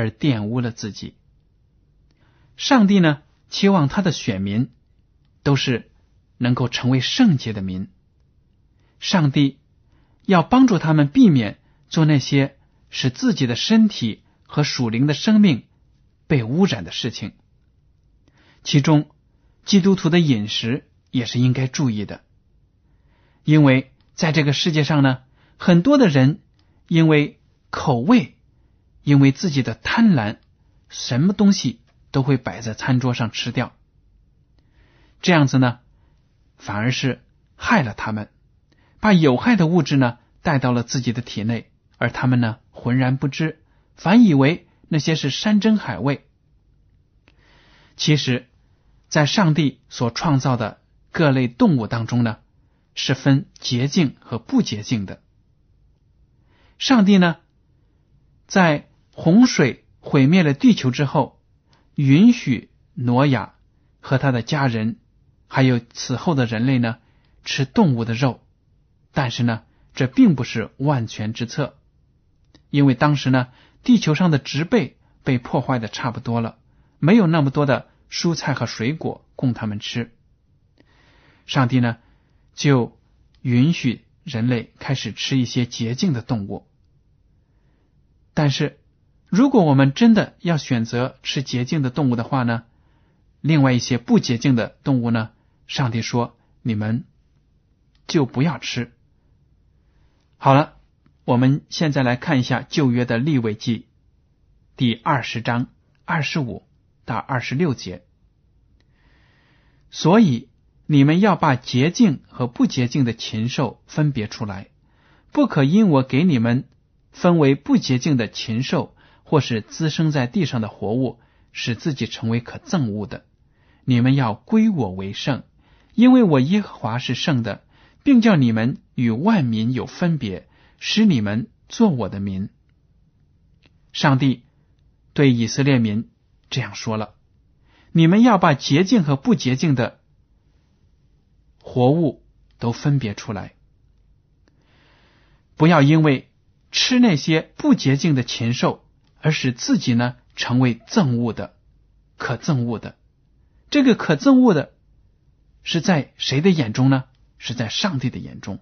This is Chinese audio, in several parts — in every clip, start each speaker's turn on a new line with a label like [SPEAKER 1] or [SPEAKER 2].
[SPEAKER 1] 而玷污了自己。上帝呢，期望他的选民都是能够成为圣洁的民。上帝要帮助他们避免做那些使自己的身体和属灵的生命被污染的事情。其中，基督徒的饮食也是应该注意的，因为。在这个世界上呢，很多的人因为口味，因为自己的贪婪，什么东西都会摆在餐桌上吃掉。这样子呢，反而是害了他们，把有害的物质呢带到了自己的体内，而他们呢浑然不知，反以为那些是山珍海味。其实，在上帝所创造的各类动物当中呢。是分洁净和不洁净的。上帝呢，在洪水毁灭了地球之后，允许挪亚和他的家人，还有此后的人类呢，吃动物的肉。但是呢，这并不是万全之策，因为当时呢，地球上的植被被破坏的差不多了，没有那么多的蔬菜和水果供他们吃。上帝呢？就允许人类开始吃一些洁净的动物，但是如果我们真的要选择吃洁净的动物的话呢，另外一些不洁净的动物呢，上帝说你们就不要吃。好了，我们现在来看一下旧约的立位记第二十章二十五到二十六节，所以。你们要把洁净和不洁净的禽兽分别出来，不可因我给你们分为不洁净的禽兽，或是滋生在地上的活物，使自己成为可憎恶的。你们要归我为圣，因为我耶和华是圣的，并叫你们与万民有分别，使你们做我的民。上帝对以色列民这样说了：你们要把洁净和不洁净的。活物都分别出来，不要因为吃那些不洁净的禽兽而使自己呢成为憎恶的、可憎恶的。这个可憎恶的是在谁的眼中呢？是在上帝的眼中。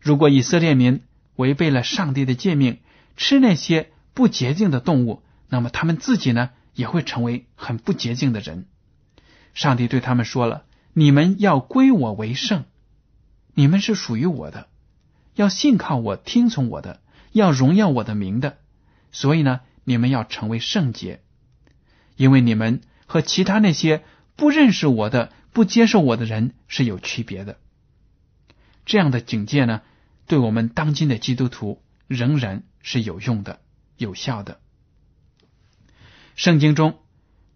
[SPEAKER 1] 如果以色列民违背了上帝的诫命，吃那些不洁净的动物，那么他们自己呢也会成为很不洁净的人。上帝对他们说了。你们要归我为圣，你们是属于我的，要信靠我、听从我的，要荣耀我的名的。所以呢，你们要成为圣洁，因为你们和其他那些不认识我的、不接受我的人是有区别的。这样的警戒呢，对我们当今的基督徒仍然是有用的、有效的。圣经中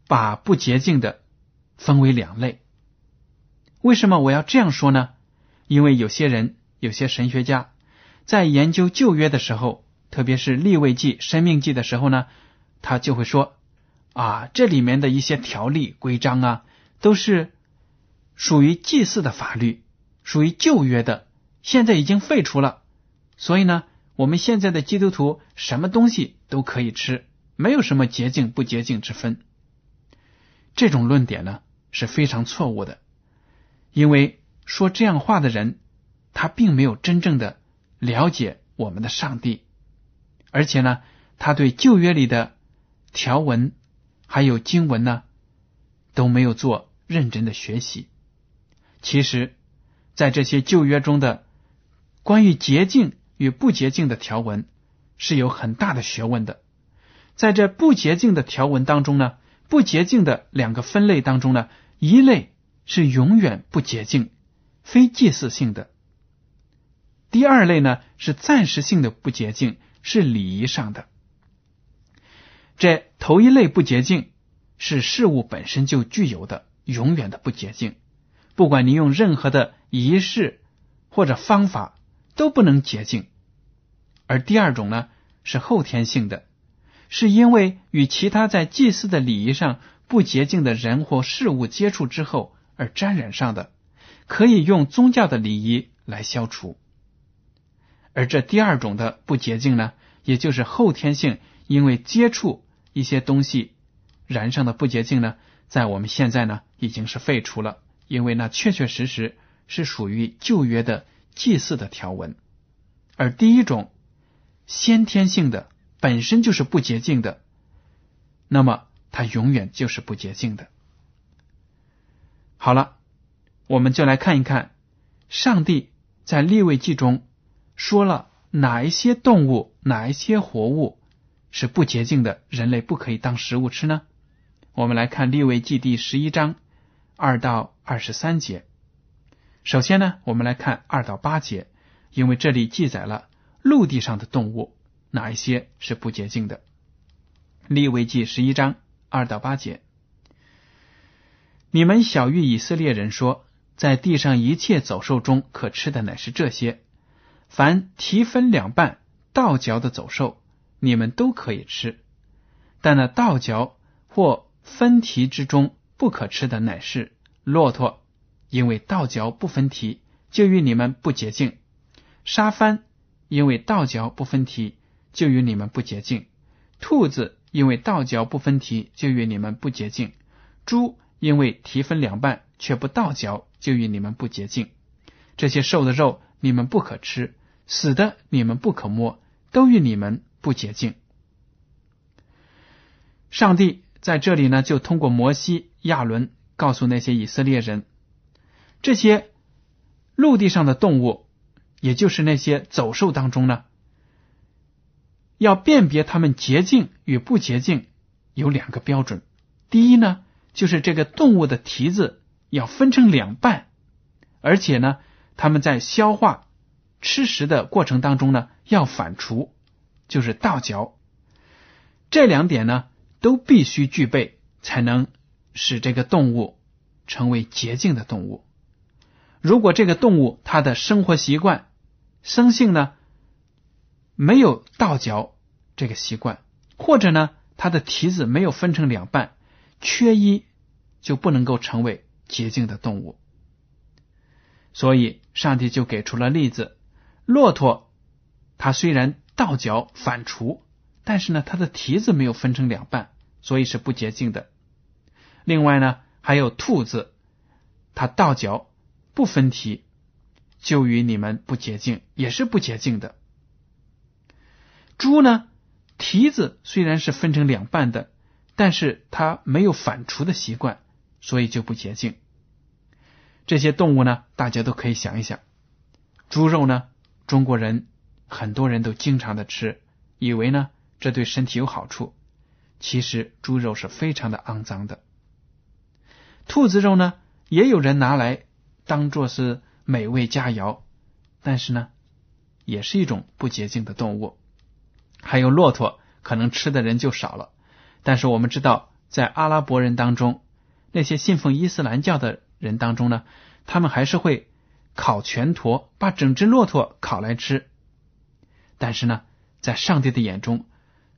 [SPEAKER 1] 把不洁净的分为两类。为什么我要这样说呢？因为有些人、有些神学家在研究旧约的时候，特别是立位记、生命记的时候呢，他就会说：啊，这里面的一些条例规章啊，都是属于祭祀的法律，属于旧约的，现在已经废除了。所以呢，我们现在的基督徒什么东西都可以吃，没有什么洁净不洁净之分。这种论点呢是非常错误的，因为说这样话的人，他并没有真正的了解我们的上帝，而且呢，他对旧约里的条文。还有经文呢，都没有做认真的学习。其实，在这些旧约中的关于洁净与不洁净的条文是有很大的学问的。在这不洁净的条文当中呢，不洁净的两个分类当中呢，一类是永远不洁净，非祭祀性的；第二类呢是暂时性的不洁净，是礼仪上的。这头一类不洁净是事物本身就具有的，永远的不洁净。不管你用任何的仪式或者方法，都不能洁净。而第二种呢，是后天性的，是因为与其他在祭祀的礼仪上不洁净的人或事物接触之后而沾染上的，可以用宗教的礼仪来消除。而这第二种的不洁净呢，也就是后天性，因为接触。一些东西燃上的不洁净呢，在我们现在呢已经是废除了，因为那确确实实是属于旧约的祭祀的条文。而第一种先天性的本身就是不洁净的，那么它永远就是不洁净的。好了，我们就来看一看上帝在立位记中说了哪一些动物，哪一些活物。是不洁净的，人类不可以当食物吃呢。我们来看利未记第十一章二到二十三节。首先呢，我们来看二到八节，因为这里记载了陆地上的动物哪一些是不洁净的。利未记十一章二到八节，你们小谕以色列人说，在地上一切走兽中可吃的乃是这些：凡蹄分两半、倒嚼的走兽。你们都可以吃，但那倒嚼或分蹄之中不可吃的乃是骆驼，因为倒嚼不分蹄，就与你们不洁净；沙帆，因为倒嚼不分蹄，就与你们不洁净；兔子，因为倒嚼不分蹄，就与你们不洁净；猪，因为蹄分两半却不倒嚼，就与你们不洁净。这些瘦的肉你们不可吃，死的你们不可摸，都与你们。不洁净。上帝在这里呢，就通过摩西、亚伦告诉那些以色列人，这些陆地上的动物，也就是那些走兽当中呢，要辨别它们洁净与不洁净，有两个标准。第一呢，就是这个动物的蹄子要分成两半，而且呢，他们在消化、吃食的过程当中呢，要反刍。就是倒嚼，这两点呢都必须具备，才能使这个动物成为洁净的动物。如果这个动物它的生活习惯、生性呢没有倒嚼这个习惯，或者呢它的蹄子没有分成两半，缺一就不能够成为洁净的动物。所以，上帝就给出了例子：骆驼，它虽然。倒脚反刍，但是呢，它的蹄子没有分成两半，所以是不洁净的。另外呢，还有兔子，它倒脚不分蹄，就与你们不洁净，也是不洁净的。猪呢，蹄子虽然是分成两半的，但是它没有反刍的习惯，所以就不洁净。这些动物呢，大家都可以想一想，猪肉呢，中国人。很多人都经常的吃，以为呢这对身体有好处。其实猪肉是非常的肮脏的。兔子肉呢，也有人拿来当做是美味佳肴，但是呢，也是一种不洁净的动物。还有骆驼，可能吃的人就少了。但是我们知道，在阿拉伯人当中，那些信奉伊斯兰教的人当中呢，他们还是会烤全驼，把整只骆驼烤来吃。但是呢，在上帝的眼中，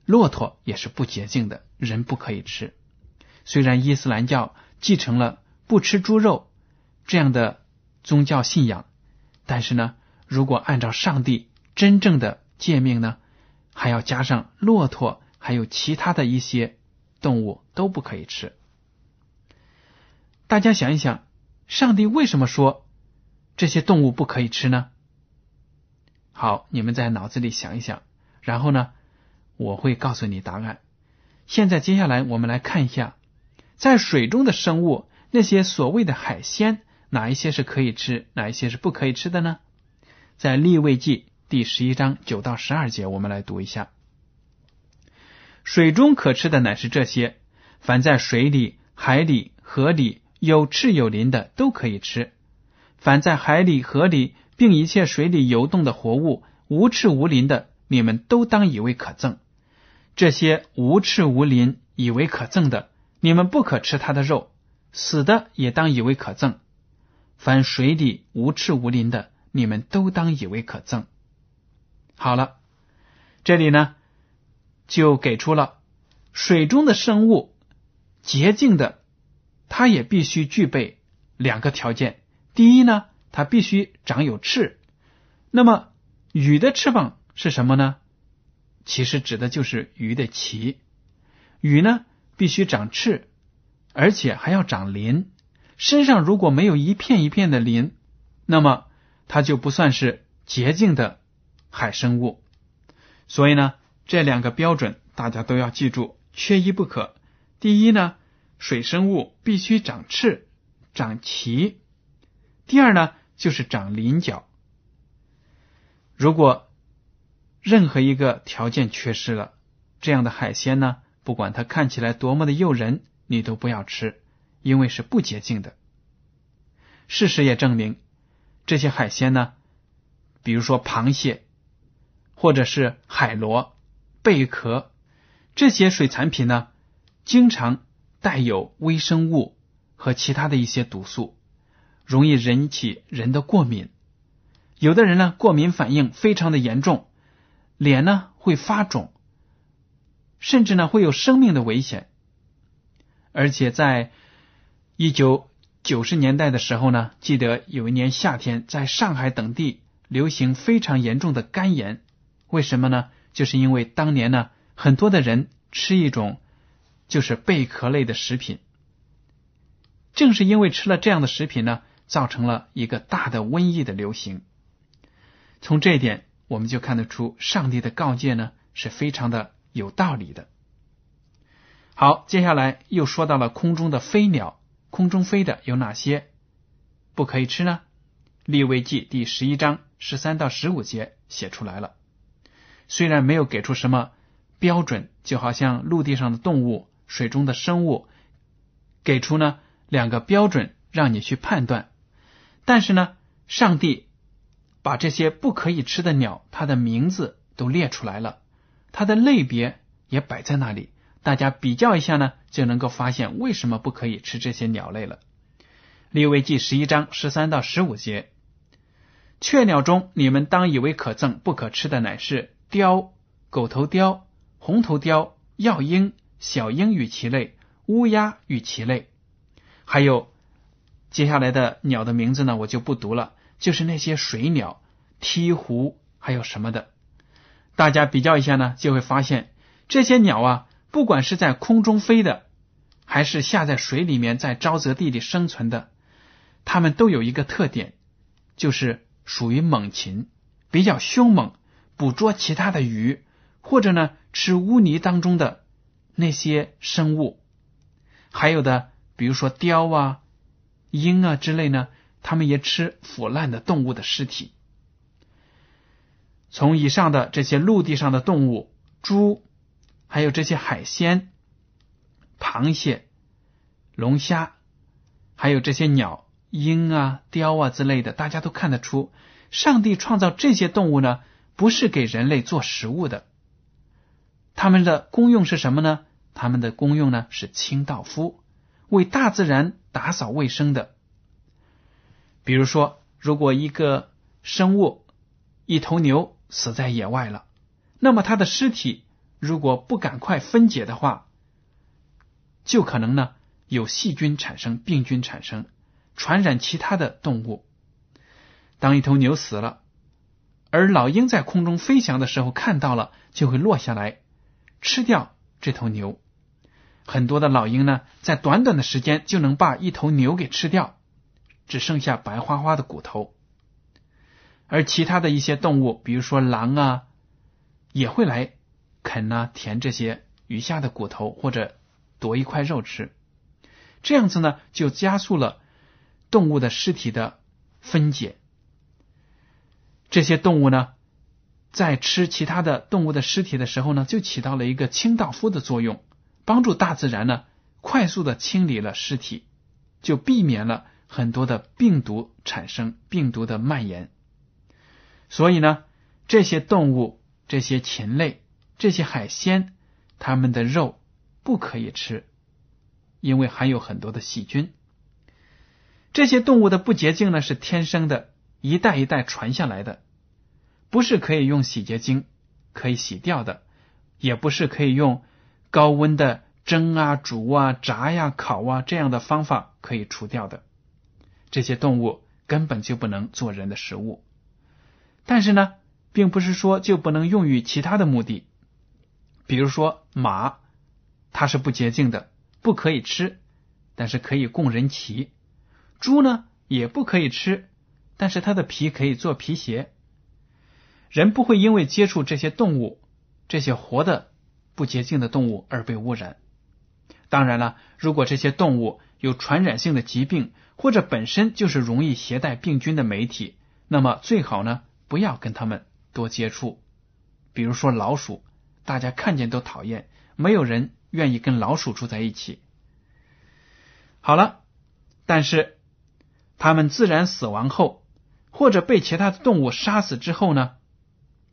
[SPEAKER 1] 骆驼也是不洁净的，人不可以吃。虽然伊斯兰教继承了不吃猪肉这样的宗教信仰，但是呢，如果按照上帝真正的诫命呢，还要加上骆驼，还有其他的一些动物都不可以吃。大家想一想，上帝为什么说这些动物不可以吃呢？好，你们在脑子里想一想，然后呢，我会告诉你答案。现在接下来我们来看一下，在水中的生物，那些所谓的海鲜，哪一些是可以吃，哪一些是不可以吃的呢？在立位记第十一章九到十二节，我们来读一下：水中可吃的乃是这些，凡在水里、海里、河里。有翅有鳞的都可以吃，凡在海里、河里，并一切水里游动的活物，无翅无鳞的，你们都当以为可憎。这些无翅无鳞以为可憎的，你们不可吃它的肉；死的也当以为可憎。凡水里无翅无鳞的，你们都当以为可憎。好了，这里呢，就给出了水中的生物洁净的。它也必须具备两个条件。第一呢，它必须长有翅。那么鱼的翅膀是什么呢？其实指的就是鱼的鳍。鱼呢必须长翅，而且还要长鳞。身上如果没有一片一片的鳞，那么它就不算是洁净的海生物。所以呢，这两个标准大家都要记住，缺一不可。第一呢。水生物必须长翅、长鳍。第二呢，就是长鳞角。如果任何一个条件缺失了，这样的海鲜呢，不管它看起来多么的诱人，你都不要吃，因为是不洁净的。事实也证明，这些海鲜呢，比如说螃蟹，或者是海螺、贝壳这些水产品呢，经常。带有微生物和其他的一些毒素，容易引起人的过敏。有的人呢，过敏反应非常的严重，脸呢会发肿，甚至呢会有生命的危险。而且在一九九十年代的时候呢，记得有一年夏天，在上海等地流行非常严重的肝炎。为什么呢？就是因为当年呢，很多的人吃一种。就是贝壳类的食品，正是因为吃了这样的食品呢，造成了一个大的瘟疫的流行。从这一点，我们就看得出上帝的告诫呢是非常的有道理的。好，接下来又说到了空中的飞鸟，空中飞的有哪些不可以吃呢？立位记第十一章十三到十五节写出来了，虽然没有给出什么标准，就好像陆地上的动物。水中的生物给出呢两个标准让你去判断，但是呢，上帝把这些不可以吃的鸟，它的名字都列出来了，它的类别也摆在那里，大家比较一下呢，就能够发现为什么不可以吃这些鸟类了。利未记十一章十三到十五节，雀鸟中你们当以为可憎不可吃的乃是雕、狗头雕、红头雕、药鹰。小鹰与其类，乌鸦与其类，还有接下来的鸟的名字呢，我就不读了。就是那些水鸟、鹈鹕，还有什么的，大家比较一下呢，就会发现这些鸟啊，不管是在空中飞的，还是下在水里面在沼泽地里生存的，它们都有一个特点，就是属于猛禽，比较凶猛，捕捉其他的鱼，或者呢吃污泥当中的。那些生物，还有的，比如说雕啊、鹰啊之类呢，它们也吃腐烂的动物的尸体。从以上的这些陆地上的动物，猪，还有这些海鲜，螃蟹、龙虾，还有这些鸟，鹰啊、雕啊之类的，大家都看得出，上帝创造这些动物呢，不是给人类做食物的，它们的功用是什么呢？它们的功用呢是清道夫，为大自然打扫卫生的。比如说，如果一个生物一头牛死在野外了，那么它的尸体如果不赶快分解的话，就可能呢有细菌产生、病菌产生，传染其他的动物。当一头牛死了，而老鹰在空中飞翔的时候看到了，就会落下来吃掉这头牛。很多的老鹰呢，在短短的时间就能把一头牛给吃掉，只剩下白花花的骨头。而其他的一些动物，比如说狼啊，也会来啃啊、舔这些余下的骨头，或者夺一块肉吃。这样子呢，就加速了动物的尸体的分解。这些动物呢，在吃其他的动物的尸体的时候呢，就起到了一个清道夫的作用，帮助大自然呢快速的清理了尸体，就避免了很多的病毒产生、病毒的蔓延。所以呢，这些动物、这些禽类、这些海鲜，它们的肉不可以吃，因为含有很多的细菌。这些动物的不洁净呢，是天生的，一代一代传下来的，不是可以用洗洁精可以洗掉的，也不是可以用高温的蒸啊、煮啊、炸呀、烤啊这样的方法可以除掉的。这些动物根本就不能做人的食物。但是呢，并不是说就不能用于其他的目的，比如说马，它是不洁净的，不可以吃，但是可以供人骑；猪呢也不可以吃，但是它的皮可以做皮鞋。人不会因为接触这些动物、这些活的不洁净的动物而被污染。当然了，如果这些动物有传染性的疾病，或者本身就是容易携带病菌的媒体，那么最好呢。不要跟他们多接触，比如说老鼠，大家看见都讨厌，没有人愿意跟老鼠住在一起。好了，但是他们自然死亡后，或者被其他的动物杀死之后呢，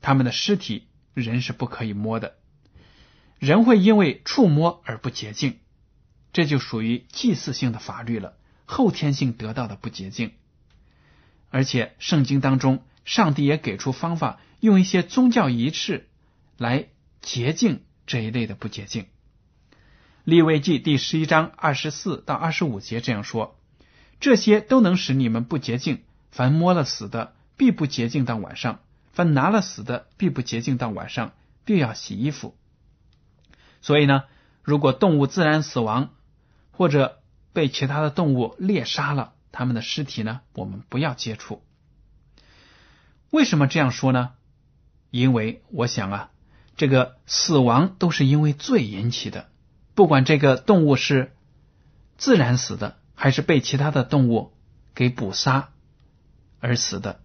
[SPEAKER 1] 他们的尸体人是不可以摸的，人会因为触摸而不洁净，这就属于祭祀性的法律了，后天性得到的不洁净，而且圣经当中。上帝也给出方法，用一些宗教仪式来洁净这一类的不洁净。立位记第十一章二十四到二十五节这样说：这些都能使你们不洁净。凡摸了死的，必不洁净到晚上；凡拿了死的，必不洁净到晚上，必要洗衣服。所以呢，如果动物自然死亡，或者被其他的动物猎杀了，他们的尸体呢，我们不要接触。为什么这样说呢？因为我想啊，这个死亡都是因为罪引起的，不管这个动物是自然死的，还是被其他的动物给捕杀而死的，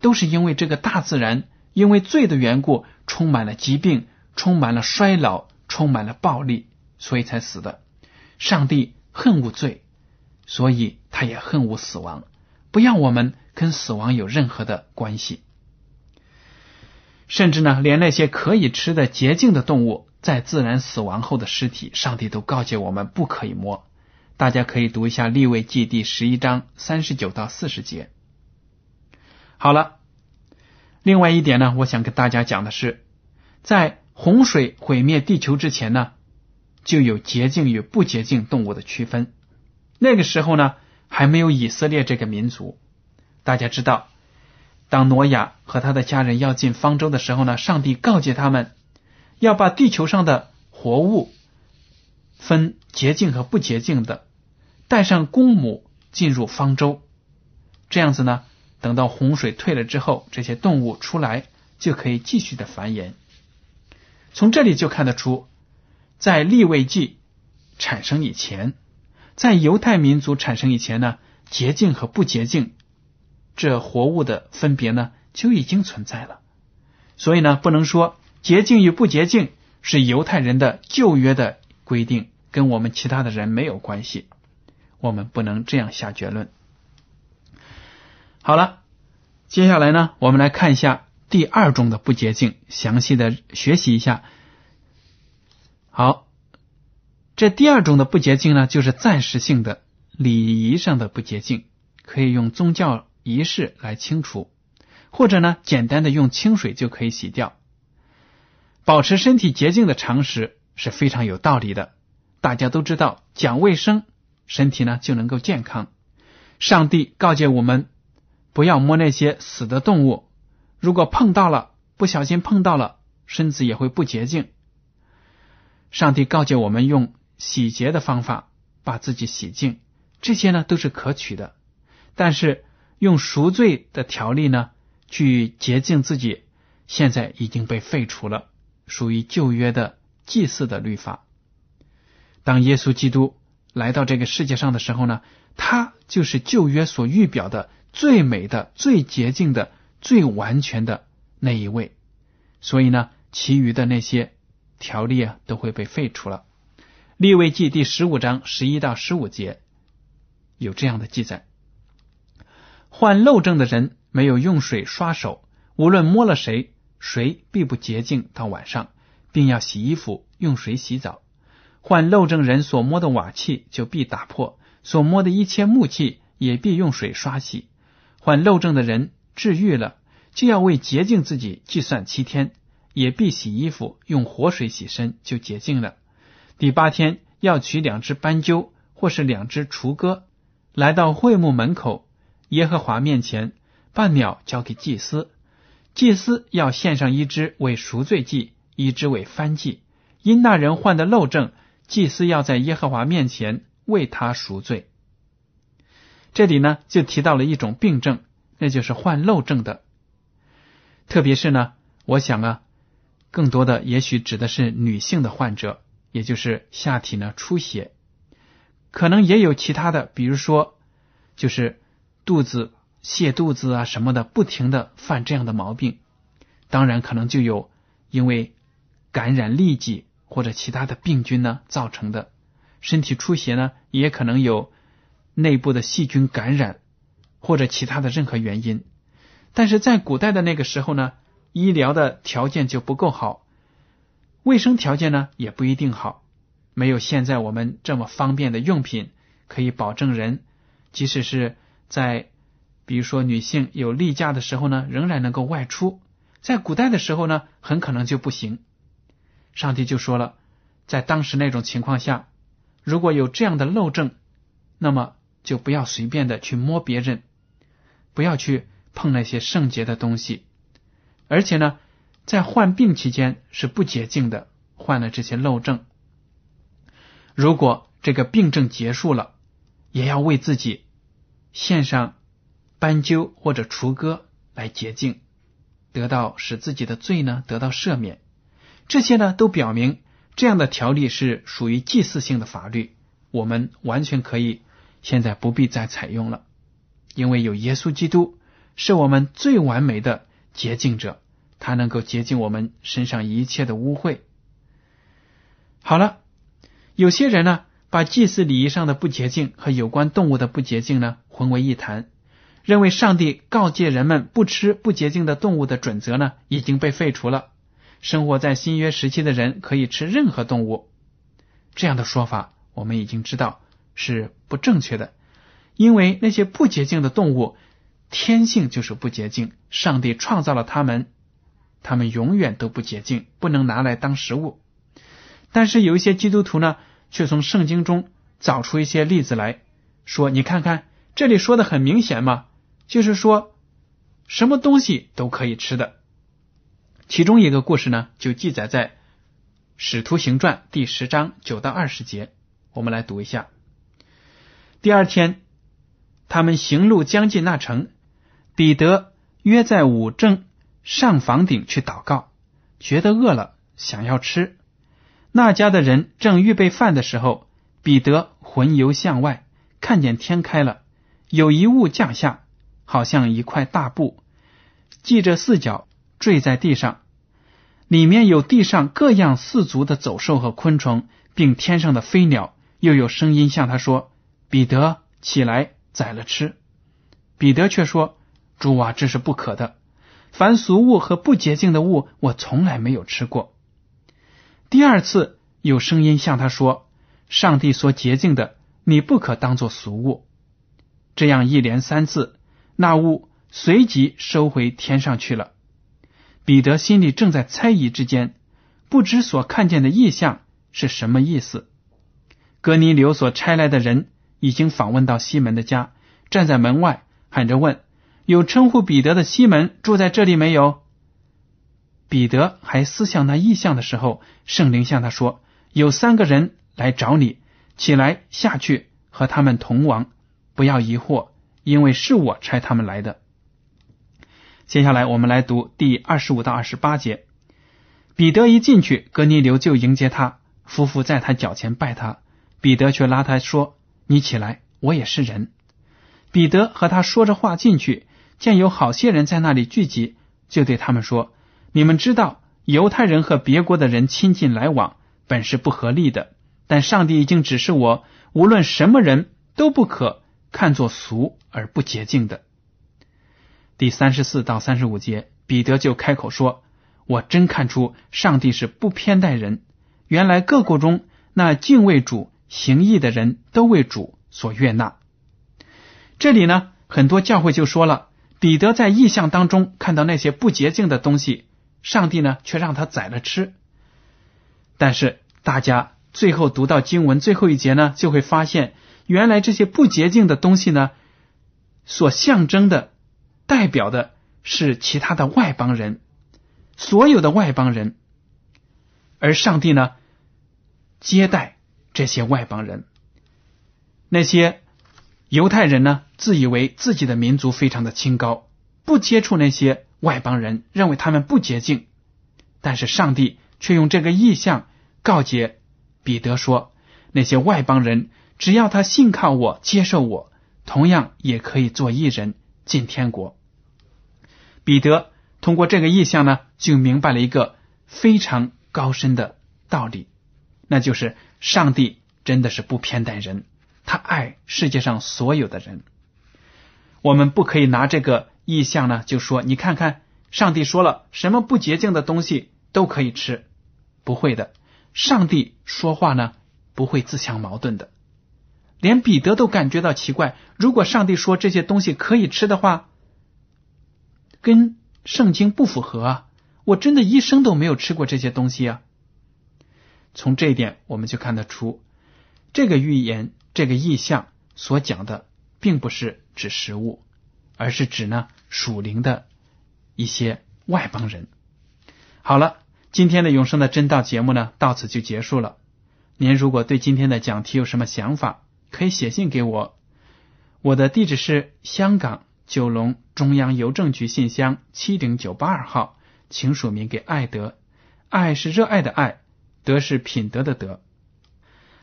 [SPEAKER 1] 都是因为这个大自然因为罪的缘故，充满了疾病，充满了衰老，充满了暴力，所以才死的。上帝恨恶罪，所以他也恨恶死亡，不要我们。跟死亡有任何的关系，甚至呢，连那些可以吃的洁净的动物，在自然死亡后的尸体，上帝都告诫我们不可以摸。大家可以读一下《立位记》第十一章三十九到四十节。好了，另外一点呢，我想跟大家讲的是，在洪水毁灭地球之前呢，就有洁净与不洁净动物的区分。那个时候呢，还没有以色列这个民族。大家知道，当挪亚和他的家人要进方舟的时候呢，上帝告诫他们要把地球上的活物分洁净和不洁净的，带上公母进入方舟。这样子呢，等到洪水退了之后，这些动物出来就可以继续的繁衍。从这里就看得出，在立位记产生以前，在犹太民族产生以前呢，洁净和不洁净。这活物的分别呢，就已经存在了。所以呢，不能说洁净与不洁净是犹太人的旧约的规定，跟我们其他的人没有关系。我们不能这样下结论。好了，接下来呢，我们来看一下第二种的不洁净，详细的学习一下。好，这第二种的不洁净呢，就是暂时性的礼仪上的不洁净，可以用宗教。仪式来清除，或者呢，简单的用清水就可以洗掉。保持身体洁净的常识是非常有道理的。大家都知道，讲卫生身体呢就能够健康。上帝告诫我们，不要摸那些死的动物，如果碰到了，不小心碰到了，身子也会不洁净。上帝告诫我们用洗洁的方法把自己洗净，这些呢都是可取的。但是用赎罪的条例呢去洁净自己，现在已经被废除了，属于旧约的祭祀的律法。当耶稣基督来到这个世界上的时候呢，他就是旧约所预表的最美的、最洁净的、最完全的那一位。所以呢，其余的那些条例啊都会被废除了。立位记第十五章十一到十五节有这样的记载。患漏症的人没有用水刷手，无论摸了谁，谁必不洁净到晚上，并要洗衣服，用水洗澡。患漏症人所摸的瓦器就必打破，所摸的一切木器也必用水刷洗。患漏症的人治愈了，就要为洁净自己计算七天，也必洗衣服，用活水洗身，就洁净了。第八天要取两只斑鸠或是两只雏鸽，来到会幕门口。耶和华面前，把鸟交给祭司，祭司要献上一只为赎罪祭，一只为翻祭。因那人患的漏症，祭司要在耶和华面前为他赎罪。这里呢，就提到了一种病症，那就是患漏症的。特别是呢，我想啊，更多的也许指的是女性的患者，也就是下体呢出血，可能也有其他的，比如说就是。肚子泻肚子啊什么的，不停的犯这样的毛病，当然可能就有因为感染痢疾或者其他的病菌呢造成的身体出血呢，也可能有内部的细菌感染或者其他的任何原因。但是在古代的那个时候呢，医疗的条件就不够好，卫生条件呢也不一定好，没有现在我们这么方便的用品可以保证人，即使是。在比如说女性有例假的时候呢，仍然能够外出。在古代的时候呢，很可能就不行。上帝就说了，在当时那种情况下，如果有这样的漏症，那么就不要随便的去摸别人，不要去碰那些圣洁的东西。而且呢，在患病期间是不洁净的，患了这些漏症。如果这个病症结束了，也要为自己。献上斑鸠或者雏鸽来洁净，得到使自己的罪呢得到赦免。这些呢都表明这样的条例是属于祭祀性的法律，我们完全可以现在不必再采用了，因为有耶稣基督是我们最完美的洁净者，他能够洁净我们身上一切的污秽。好了，有些人呢。把祭祀礼仪上的不洁净和有关动物的不洁净呢混为一谈，认为上帝告诫人们不吃不洁净的动物的准则呢已经被废除了。生活在新约时期的人可以吃任何动物，这样的说法我们已经知道是不正确的，因为那些不洁净的动物天性就是不洁净，上帝创造了它们，它们永远都不洁净，不能拿来当食物。但是有一些基督徒呢。却从圣经中找出一些例子来说，你看看这里说的很明显嘛，就是说什么东西都可以吃的。其中一个故事呢，就记载在《使徒行传》第十章九到二十节，我们来读一下。第二天，他们行路将近那城，彼得约在五正上房顶去祷告，觉得饿了，想要吃。那家的人正预备饭的时候，彼得魂游向外，看见天开了，有一物降下，好像一块大布，系着四角坠在地上，里面有地上各样四足的走兽和昆虫，并天上的飞鸟。又有声音向他说：“彼得，起来宰了吃。”彼得却说：“主啊，这是不可的。凡俗物和不洁净的物，我从来没有吃过。”第二次有声音向他说：“上帝所洁净的，你不可当做俗物。”这样一连三次，那物随即收回天上去了。彼得心里正在猜疑之间，不知所看见的异象是什么意思。格尼流所差来的人已经访问到西门的家，站在门外喊着问：“有称呼彼得的西门住在这里没有？”彼得还思想那异象的时候，圣灵向他说：“有三个人来找你，起来下去和他们同往，不要疑惑，因为是我差他们来的。”接下来我们来读第二十五到二十八节。彼得一进去，格尼流就迎接他，夫妇在他脚前拜他。彼得却拉他说：“你起来，我也是人。”彼得和他说着话进去，见有好些人在那里聚集，就对他们说。你们知道，犹太人和别国的人亲近来往本是不合理的，但上帝已经指示我，无论什么人都不可看作俗而不洁净的。第三十四到三十五节，彼得就开口说：“我真看出上帝是不偏待人。原来各国中那敬畏主、行义的人都为主所悦纳。”这里呢，很多教会就说了，彼得在异象当中看到那些不洁净的东西。上帝呢，却让他宰了吃。但是大家最后读到经文最后一节呢，就会发现，原来这些不洁净的东西呢，所象征的、代表的是其他的外邦人，所有的外邦人。而上帝呢，接待这些外邦人。那些犹太人呢，自以为自己的民族非常的清高，不接触那些。外邦人认为他们不洁净，但是上帝却用这个意象告诫彼得说：那些外邦人只要他信靠我、接受我，同样也可以做一人进天国。彼得通过这个意象呢，就明白了一个非常高深的道理，那就是上帝真的是不偏待人，他爱世界上所有的人。我们不可以拿这个。意象呢，就说你看看，上帝说了什么不洁净的东西都可以吃，不会的。上帝说话呢，不会自相矛盾的。连彼得都感觉到奇怪，如果上帝说这些东西可以吃的话，跟圣经不符合啊！我真的一生都没有吃过这些东西啊。从这一点，我们就看得出，这个预言、这个意象所讲的，并不是指食物。而是指呢属灵的一些外邦人。好了，今天的永生的真道节目呢到此就结束了。您如果对今天的讲题有什么想法，可以写信给我。我的地址是香港九龙中央邮政局信箱七零九八二号，请署名给爱德。爱是热爱的爱，德是品德的德。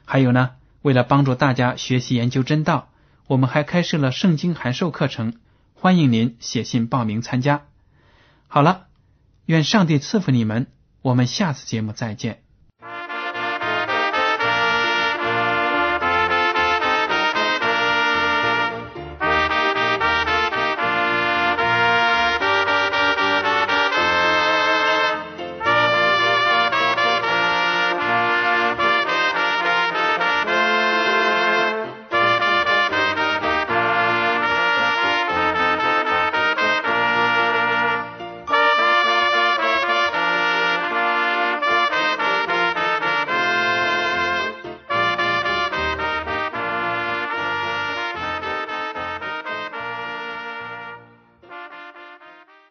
[SPEAKER 1] 还有呢，为了帮助大家学习研究真道，我们还开设了圣经函授课程。欢迎您写信报名参加。好了，愿上帝赐福你们。我们下次节目再见。